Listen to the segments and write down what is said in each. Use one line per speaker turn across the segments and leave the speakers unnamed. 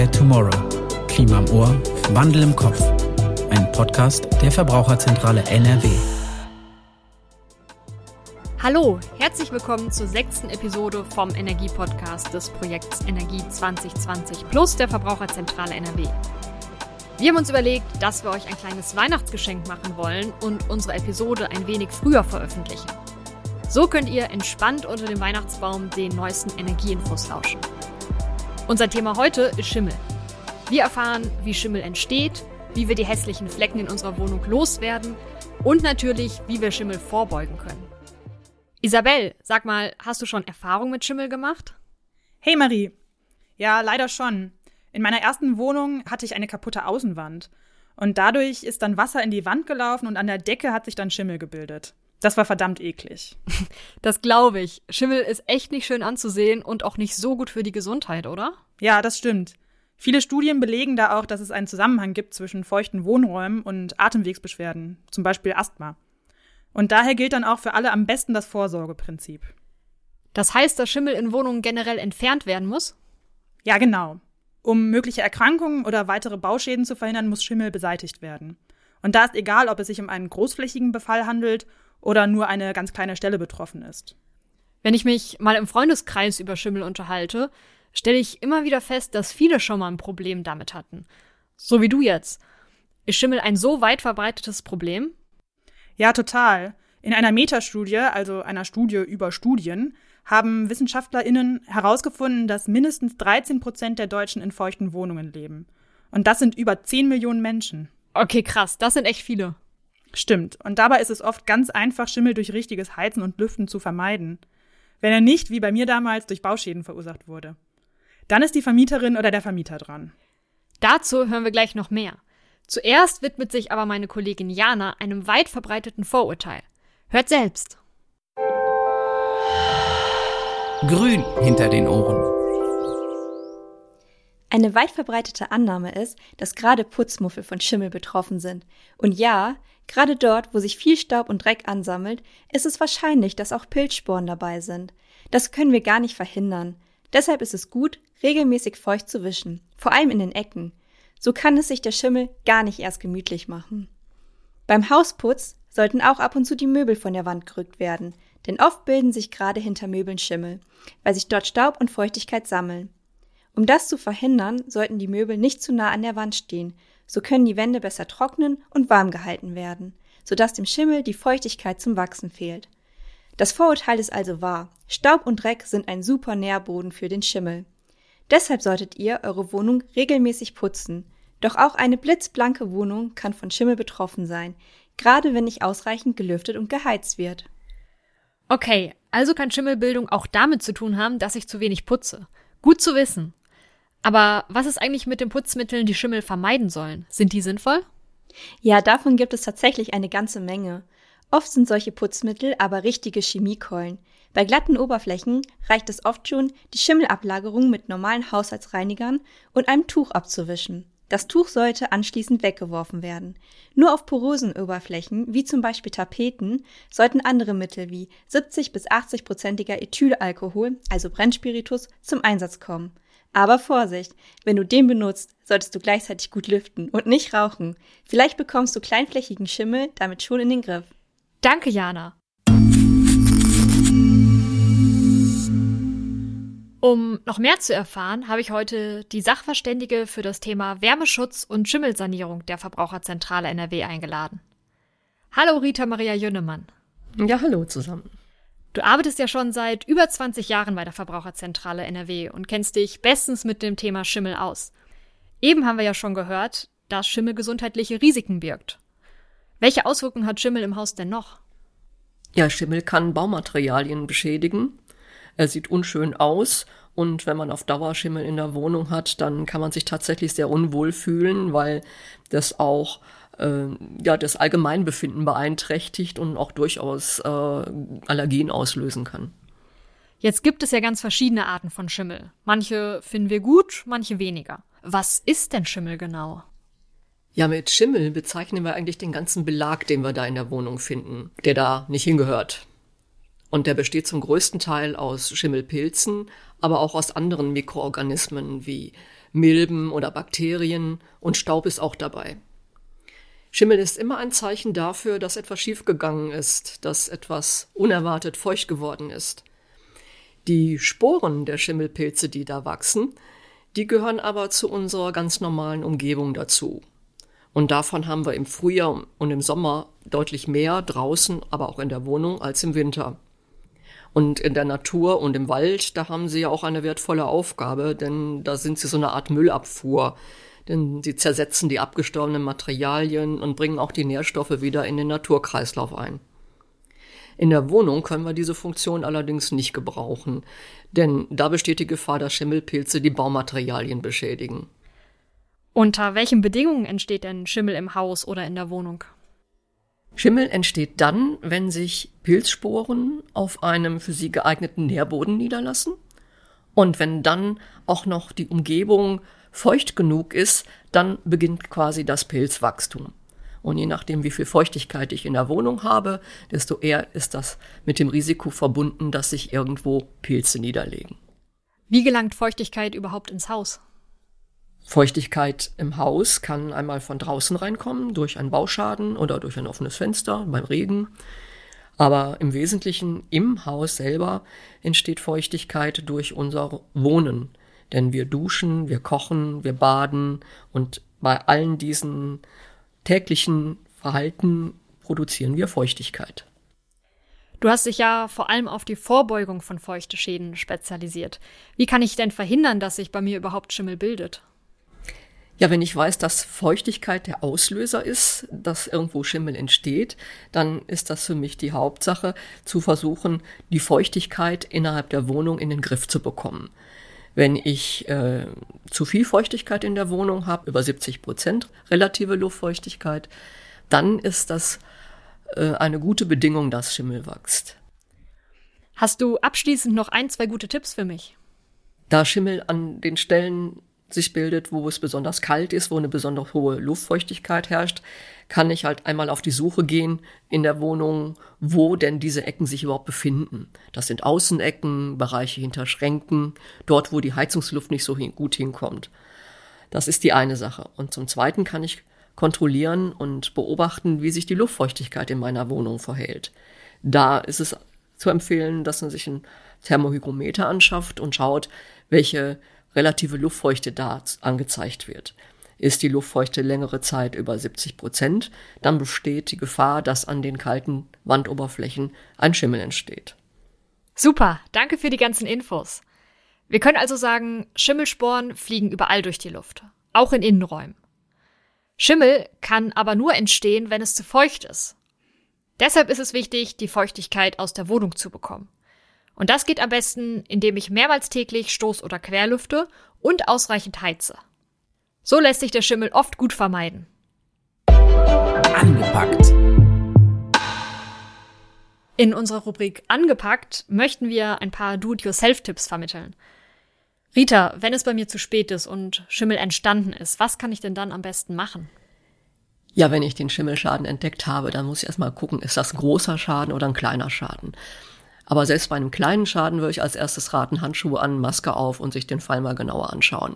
Care Tomorrow. Klima im Ohr, Wandel im Kopf. Ein Podcast der Verbraucherzentrale NRW.
Hallo, herzlich willkommen zur sechsten Episode vom Energiepodcast des Projekts Energie 2020 Plus der Verbraucherzentrale NRW. Wir haben uns überlegt, dass wir euch ein kleines Weihnachtsgeschenk machen wollen und unsere Episode ein wenig früher veröffentlichen. So könnt ihr entspannt unter dem Weihnachtsbaum den neuesten Energieinfos lauschen. Unser Thema heute ist Schimmel. Wir erfahren, wie Schimmel entsteht, wie wir die hässlichen Flecken in unserer Wohnung loswerden und natürlich, wie wir Schimmel vorbeugen können. Isabel, sag mal, hast du schon Erfahrung mit Schimmel gemacht?
Hey Marie. Ja, leider schon. In meiner ersten Wohnung hatte ich eine kaputte Außenwand. Und dadurch ist dann Wasser in die Wand gelaufen und an der Decke hat sich dann Schimmel gebildet. Das war verdammt eklig.
Das glaube ich. Schimmel ist echt nicht schön anzusehen und auch nicht so gut für die Gesundheit, oder?
Ja, das stimmt. Viele Studien belegen da auch, dass es einen Zusammenhang gibt zwischen feuchten Wohnräumen und Atemwegsbeschwerden, zum Beispiel Asthma. Und daher gilt dann auch für alle am besten das Vorsorgeprinzip.
Das heißt, dass Schimmel in Wohnungen generell entfernt werden muss?
Ja, genau. Um mögliche Erkrankungen oder weitere Bauschäden zu verhindern, muss Schimmel beseitigt werden. Und da ist egal, ob es sich um einen großflächigen Befall handelt oder nur eine ganz kleine Stelle betroffen ist.
Wenn ich mich mal im Freundeskreis über Schimmel unterhalte, stelle ich immer wieder fest, dass viele schon mal ein Problem damit hatten. So wie du jetzt. Ist Schimmel ein so weit verbreitetes Problem?
Ja, total. In einer Metastudie, also einer Studie über Studien, haben WissenschaftlerInnen herausgefunden, dass mindestens 13 Prozent der Deutschen in feuchten Wohnungen leben. Und das sind über 10 Millionen Menschen.
Okay, krass, das sind echt viele.
Stimmt. Und dabei ist es oft ganz einfach, Schimmel durch richtiges Heizen und Lüften zu vermeiden. Wenn er nicht, wie bei mir damals, durch Bauschäden verursacht wurde. Dann ist die Vermieterin oder der Vermieter dran.
Dazu hören wir gleich noch mehr. Zuerst widmet sich aber meine Kollegin Jana einem weit verbreiteten Vorurteil. Hört selbst.
Grün hinter den Ohren.
Eine weit verbreitete Annahme ist, dass gerade Putzmuffel von Schimmel betroffen sind. Und ja, gerade dort, wo sich viel Staub und Dreck ansammelt, ist es wahrscheinlich, dass auch Pilzsporen dabei sind. Das können wir gar nicht verhindern. Deshalb ist es gut, regelmäßig feucht zu wischen, vor allem in den Ecken. So kann es sich der Schimmel gar nicht erst gemütlich machen. Beim Hausputz sollten auch ab und zu die Möbel von der Wand gerückt werden, denn oft bilden sich gerade hinter Möbeln Schimmel, weil sich dort Staub und Feuchtigkeit sammeln. Um das zu verhindern, sollten die Möbel nicht zu nah an der Wand stehen, so können die Wände besser trocknen und warm gehalten werden, sodass dem Schimmel die Feuchtigkeit zum Wachsen fehlt. Das Vorurteil ist also wahr. Staub und Dreck sind ein super Nährboden für den Schimmel. Deshalb solltet ihr eure Wohnung regelmäßig putzen. Doch auch eine blitzblanke Wohnung kann von Schimmel betroffen sein, gerade wenn nicht ausreichend gelüftet und geheizt wird.
Okay, also kann Schimmelbildung auch damit zu tun haben, dass ich zu wenig putze. Gut zu wissen. Aber was ist eigentlich mit den Putzmitteln, die Schimmel vermeiden sollen? Sind die sinnvoll?
Ja, davon gibt es tatsächlich eine ganze Menge. Oft sind solche Putzmittel aber richtige Chemiekeulen. Bei glatten Oberflächen reicht es oft schon, die Schimmelablagerung mit normalen Haushaltsreinigern und einem Tuch abzuwischen. Das Tuch sollte anschließend weggeworfen werden. Nur auf porosen Oberflächen, wie zum Beispiel Tapeten, sollten andere Mittel wie 70 bis 80 prozentiger Ethylalkohol, also Brennspiritus, zum Einsatz kommen. Aber Vorsicht, wenn du den benutzt, solltest du gleichzeitig gut lüften und nicht rauchen. Vielleicht bekommst du kleinflächigen Schimmel damit schon in den Griff.
Danke, Jana. Um noch mehr zu erfahren, habe ich heute die Sachverständige für das Thema Wärmeschutz und Schimmelsanierung der Verbraucherzentrale NRW eingeladen. Hallo Rita Maria Jünnemann.
Ja, hallo zusammen.
Du arbeitest ja schon seit über 20 Jahren bei der Verbraucherzentrale NRW und kennst dich bestens mit dem Thema Schimmel aus. Eben haben wir ja schon gehört, dass Schimmel gesundheitliche Risiken birgt. Welche Auswirkungen hat Schimmel im Haus denn noch?
Ja, Schimmel kann Baumaterialien beschädigen, er sieht unschön aus und wenn man auf Dauer Schimmel in der Wohnung hat, dann kann man sich tatsächlich sehr unwohl fühlen, weil das auch äh, ja das Allgemeinbefinden beeinträchtigt und auch durchaus äh, Allergien auslösen kann.
Jetzt gibt es ja ganz verschiedene Arten von Schimmel. Manche finden wir gut, manche weniger. Was ist denn Schimmel genau?
Ja, mit Schimmel bezeichnen wir eigentlich den ganzen Belag, den wir da in der Wohnung finden, der da nicht hingehört. Und der besteht zum größten Teil aus Schimmelpilzen, aber auch aus anderen Mikroorganismen wie Milben oder Bakterien und Staub ist auch dabei. Schimmel ist immer ein Zeichen dafür, dass etwas schiefgegangen ist, dass etwas unerwartet feucht geworden ist. Die Sporen der Schimmelpilze, die da wachsen, die gehören aber zu unserer ganz normalen Umgebung dazu. Und davon haben wir im Frühjahr und im Sommer deutlich mehr draußen, aber auch in der Wohnung als im Winter. Und in der Natur und im Wald, da haben sie ja auch eine wertvolle Aufgabe, denn da sind sie so eine Art Müllabfuhr. Denn sie zersetzen die abgestorbenen Materialien und bringen auch die Nährstoffe wieder in den Naturkreislauf ein. In der Wohnung können wir diese Funktion allerdings nicht gebrauchen, denn da besteht die Gefahr, dass Schimmelpilze die Baumaterialien beschädigen.
Unter welchen Bedingungen entsteht denn Schimmel im Haus oder in der Wohnung?
Schimmel entsteht dann, wenn sich Pilzsporen auf einem für sie geeigneten Nährboden niederlassen und wenn dann auch noch die Umgebung feucht genug ist, dann beginnt quasi das Pilzwachstum. Und je nachdem, wie viel Feuchtigkeit ich in der Wohnung habe, desto eher ist das mit dem Risiko verbunden, dass sich irgendwo Pilze niederlegen.
Wie gelangt Feuchtigkeit überhaupt ins Haus?
Feuchtigkeit im Haus kann einmal von draußen reinkommen, durch einen Bauschaden oder durch ein offenes Fenster beim Regen. Aber im Wesentlichen im Haus selber entsteht Feuchtigkeit durch unser Wohnen. Denn wir duschen, wir kochen, wir baden und bei allen diesen täglichen Verhalten produzieren wir Feuchtigkeit.
Du hast dich ja vor allem auf die Vorbeugung von feuchte Schäden spezialisiert. Wie kann ich denn verhindern, dass sich bei mir überhaupt Schimmel bildet?
Ja, wenn ich weiß, dass Feuchtigkeit der Auslöser ist, dass irgendwo Schimmel entsteht, dann ist das für mich die Hauptsache, zu versuchen, die Feuchtigkeit innerhalb der Wohnung in den Griff zu bekommen. Wenn ich äh, zu viel Feuchtigkeit in der Wohnung habe, über 70 Prozent relative Luftfeuchtigkeit, dann ist das äh, eine gute Bedingung, dass Schimmel wächst.
Hast du abschließend noch ein, zwei gute Tipps für mich?
Da Schimmel an den Stellen sich bildet, wo es besonders kalt ist, wo eine besonders hohe Luftfeuchtigkeit herrscht, kann ich halt einmal auf die Suche gehen in der Wohnung, wo denn diese Ecken sich überhaupt befinden. Das sind Außenecken, Bereiche hinter Schränken, dort, wo die Heizungsluft nicht so gut hinkommt. Das ist die eine Sache. Und zum Zweiten kann ich kontrollieren und beobachten, wie sich die Luftfeuchtigkeit in meiner Wohnung verhält. Da ist es zu empfehlen, dass man sich ein Thermohygrometer anschafft und schaut, welche relative Luftfeuchte da angezeigt wird. Ist die Luftfeuchte längere Zeit über 70 Prozent, dann besteht die Gefahr, dass an den kalten Wandoberflächen ein Schimmel entsteht.
Super, danke für die ganzen Infos. Wir können also sagen, Schimmelsporen fliegen überall durch die Luft, auch in Innenräumen. Schimmel kann aber nur entstehen, wenn es zu feucht ist. Deshalb ist es wichtig, die Feuchtigkeit aus der Wohnung zu bekommen. Und das geht am besten, indem ich mehrmals täglich Stoß- oder Querlüfte und ausreichend heize. So lässt sich der Schimmel oft gut vermeiden.
Angepackt.
In unserer Rubrik Angepackt möchten wir ein paar Do-it-yourself-Tipps vermitteln. Rita, wenn es bei mir zu spät ist und Schimmel entstanden ist, was kann ich denn dann am besten machen?
Ja, wenn ich den Schimmelschaden entdeckt habe, dann muss ich erstmal gucken, ist das ein großer Schaden oder ein kleiner Schaden. Aber selbst bei einem kleinen Schaden würde ich als erstes raten, Handschuhe an, Maske auf und sich den Fall mal genauer anschauen.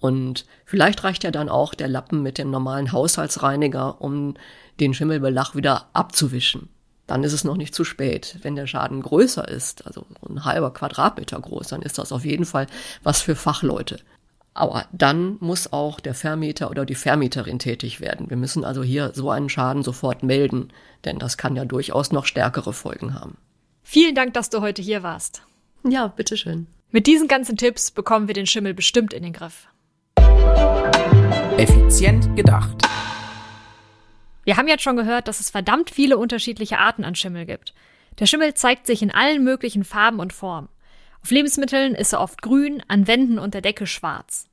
Und vielleicht reicht ja dann auch der Lappen mit dem normalen Haushaltsreiniger, um den Schimmelbelach wieder abzuwischen. Dann ist es noch nicht zu spät. Wenn der Schaden größer ist, also ein halber Quadratmeter groß, dann ist das auf jeden Fall was für Fachleute. Aber dann muss auch der Vermieter oder die Vermieterin tätig werden. Wir müssen also hier so einen Schaden sofort melden, denn das kann ja durchaus noch stärkere Folgen haben.
Vielen Dank, dass du heute hier warst.
Ja, bitteschön.
Mit diesen ganzen Tipps bekommen wir den Schimmel bestimmt in den Griff.
Effizient gedacht.
Wir haben jetzt schon gehört, dass es verdammt viele unterschiedliche Arten an Schimmel gibt. Der Schimmel zeigt sich in allen möglichen Farben und Formen. Auf Lebensmitteln ist er oft grün, an Wänden und der Decke schwarz.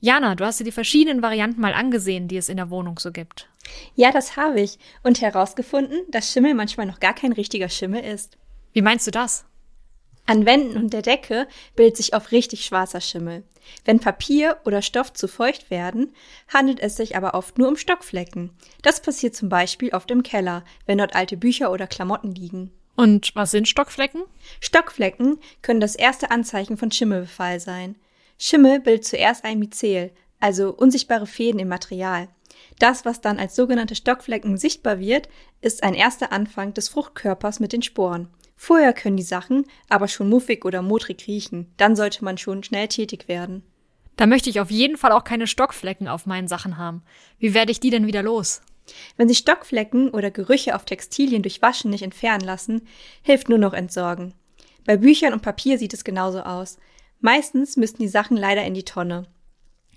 Jana, du hast dir die verschiedenen Varianten mal angesehen, die es in der Wohnung so gibt.
Ja, das habe ich und herausgefunden, dass Schimmel manchmal noch gar kein richtiger Schimmel ist.
Wie meinst du das?
An Wänden und der Decke bildet sich oft richtig schwarzer Schimmel. Wenn Papier oder Stoff zu feucht werden, handelt es sich aber oft nur um Stockflecken. Das passiert zum Beispiel oft im Keller, wenn dort alte Bücher oder Klamotten liegen.
Und was sind Stockflecken?
Stockflecken können das erste Anzeichen von Schimmelbefall sein. Schimmel bildet zuerst ein Myzel, also unsichtbare Fäden im Material. Das, was dann als sogenannte Stockflecken sichtbar wird, ist ein erster Anfang des Fruchtkörpers mit den Sporen. Vorher können die Sachen aber schon muffig oder modrig riechen. Dann sollte man schon schnell tätig werden.
Da möchte ich auf jeden Fall auch keine Stockflecken auf meinen Sachen haben. Wie werde ich die denn wieder los?
Wenn sich Stockflecken oder Gerüche auf Textilien durch Waschen nicht entfernen lassen, hilft nur noch Entsorgen. Bei Büchern und Papier sieht es genauso aus. Meistens müssten die Sachen leider in die Tonne.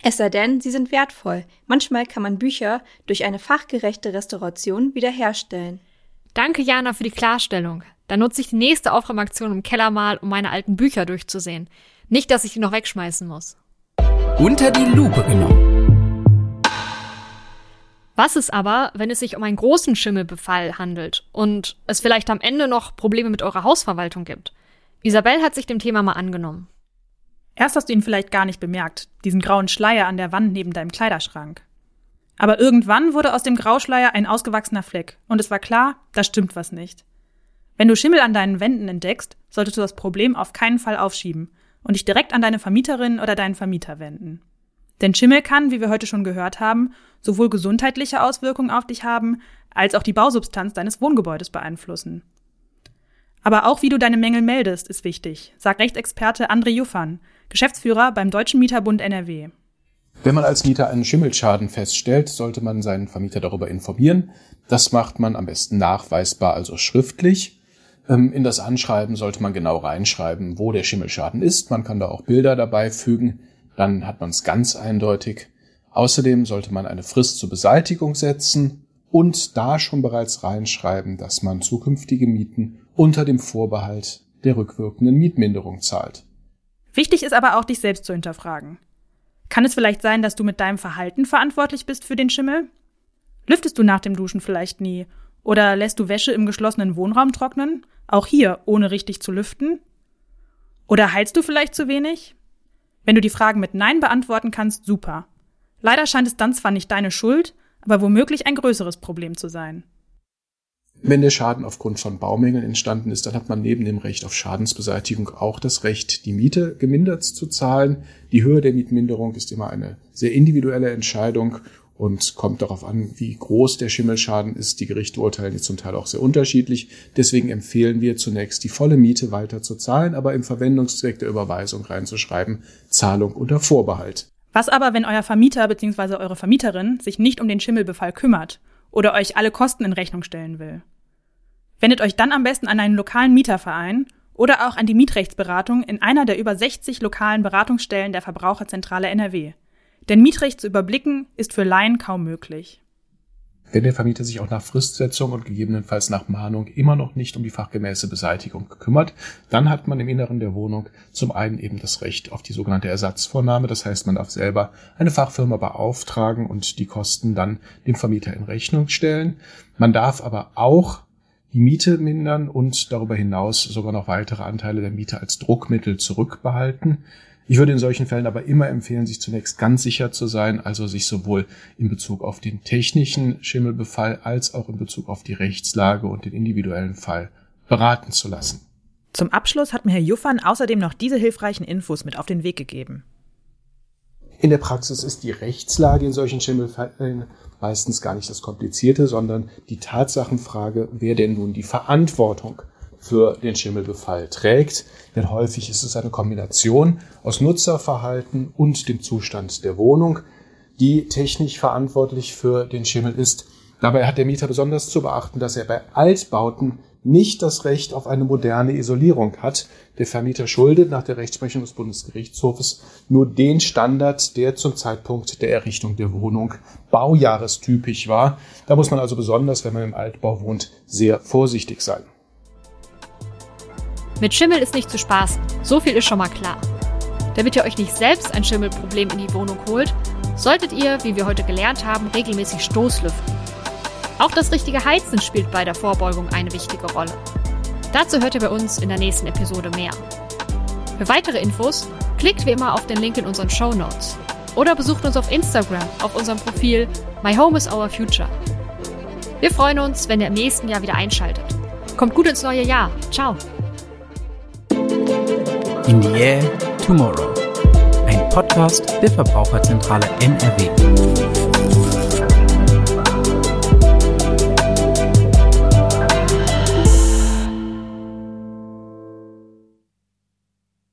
Es sei denn, sie sind wertvoll. Manchmal kann man Bücher durch eine fachgerechte Restauration wiederherstellen.
Danke, Jana, für die Klarstellung. Dann nutze ich die nächste Aufräumaktion im Keller mal, um meine alten Bücher durchzusehen. Nicht, dass ich die noch wegschmeißen muss.
Unter die Lupe genommen.
Was ist aber, wenn es sich um einen großen Schimmelbefall handelt und es vielleicht am Ende noch Probleme mit eurer Hausverwaltung gibt? Isabel hat sich dem Thema mal angenommen.
Erst hast du ihn vielleicht gar nicht bemerkt, diesen grauen Schleier an der Wand neben deinem Kleiderschrank. Aber irgendwann wurde aus dem Grauschleier ein ausgewachsener Fleck und es war klar, da stimmt was nicht. Wenn du Schimmel an deinen Wänden entdeckst, solltest du das Problem auf keinen Fall aufschieben und dich direkt an deine Vermieterin oder deinen Vermieter wenden. Denn Schimmel kann, wie wir heute schon gehört haben, sowohl gesundheitliche Auswirkungen auf dich haben, als auch die Bausubstanz deines Wohngebäudes beeinflussen. Aber auch wie du deine Mängel meldest, ist wichtig, sagt Rechtsexperte André Juffan, Geschäftsführer beim Deutschen Mieterbund NRW.
Wenn man als Mieter einen Schimmelschaden feststellt, sollte man seinen Vermieter darüber informieren. Das macht man am besten nachweisbar, also schriftlich. Ähm, in das Anschreiben sollte man genau reinschreiben, wo der Schimmelschaden ist. Man kann da auch Bilder dabei fügen. Dann hat man es ganz eindeutig. Außerdem sollte man eine Frist zur Beseitigung setzen und da schon bereits reinschreiben, dass man zukünftige Mieten unter dem Vorbehalt der rückwirkenden Mietminderung zahlt.
Wichtig ist aber auch, dich selbst zu hinterfragen. Kann es vielleicht sein, dass du mit deinem Verhalten verantwortlich bist für den Schimmel? Lüftest du nach dem Duschen vielleicht nie? Oder lässt du Wäsche im geschlossenen Wohnraum trocknen? Auch hier, ohne richtig zu lüften? Oder heilst du vielleicht zu wenig? Wenn du die Fragen mit Nein beantworten kannst, super. Leider scheint es dann zwar nicht deine Schuld, aber womöglich ein größeres Problem zu sein.
Wenn der Schaden aufgrund von Baumängeln entstanden ist, dann hat man neben dem Recht auf Schadensbeseitigung auch das Recht, die Miete gemindert zu zahlen. Die Höhe der Mietminderung ist immer eine sehr individuelle Entscheidung und kommt darauf an, wie groß der Schimmelschaden ist. Die Gerichte urteilen jetzt zum Teil auch sehr unterschiedlich. Deswegen empfehlen wir zunächst, die volle Miete weiter zu zahlen, aber im Verwendungszweck der Überweisung reinzuschreiben, Zahlung unter Vorbehalt.
Was aber, wenn euer Vermieter bzw. eure Vermieterin sich nicht um den Schimmelbefall kümmert oder euch alle Kosten in Rechnung stellen will? Wendet euch dann am besten an einen lokalen Mieterverein oder auch an die Mietrechtsberatung in einer der über 60 lokalen Beratungsstellen der Verbraucherzentrale NRW. Denn Mietrecht zu überblicken ist für Laien kaum möglich.
Wenn der Vermieter sich auch nach Fristsetzung und gegebenenfalls nach Mahnung immer noch nicht um die fachgemäße Beseitigung kümmert, dann hat man im Inneren der Wohnung zum einen eben das Recht auf die sogenannte Ersatzvornahme. Das heißt, man darf selber eine Fachfirma beauftragen und die Kosten dann dem Vermieter in Rechnung stellen. Man darf aber auch die Miete mindern und darüber hinaus sogar noch weitere Anteile der Miete als Druckmittel zurückbehalten. Ich würde in solchen Fällen aber immer empfehlen, sich zunächst ganz sicher zu sein, also sich sowohl in Bezug auf den technischen Schimmelbefall als auch in Bezug auf die Rechtslage und den individuellen Fall beraten zu lassen.
Zum Abschluss hat mir Herr Juffan außerdem noch diese hilfreichen Infos mit auf den Weg gegeben.
In der Praxis ist die Rechtslage in solchen Schimmelfällen meistens gar nicht das Komplizierte, sondern die Tatsachenfrage, wer denn nun die Verantwortung für den Schimmelbefall trägt. Denn häufig ist es eine Kombination aus Nutzerverhalten und dem Zustand der Wohnung, die technisch verantwortlich für den Schimmel ist. Dabei hat der Mieter besonders zu beachten, dass er bei Altbauten nicht das Recht auf eine moderne Isolierung hat. Der Vermieter schuldet nach der Rechtsprechung des Bundesgerichtshofes nur den Standard, der zum Zeitpunkt der Errichtung der Wohnung baujahrestypisch war. Da muss man also besonders, wenn man im Altbau wohnt, sehr vorsichtig sein.
Mit Schimmel ist nicht zu spaßen. So viel ist schon mal klar. Damit ihr euch nicht selbst ein Schimmelproblem in die Wohnung holt, solltet ihr, wie wir heute gelernt haben, regelmäßig Stoßlüften. Auch das richtige Heizen spielt bei der Vorbeugung eine wichtige Rolle. Dazu hört ihr bei uns in der nächsten Episode mehr. Für weitere Infos klickt wie immer auf den Link in unseren Show Notes oder besucht uns auf Instagram auf unserem Profil My Home is Our Future. Wir freuen uns, wenn ihr im nächsten Jahr wieder einschaltet. Kommt gut ins neue Jahr. Ciao.
In the Air Tomorrow. Ein Podcast der Verbraucherzentrale NRW.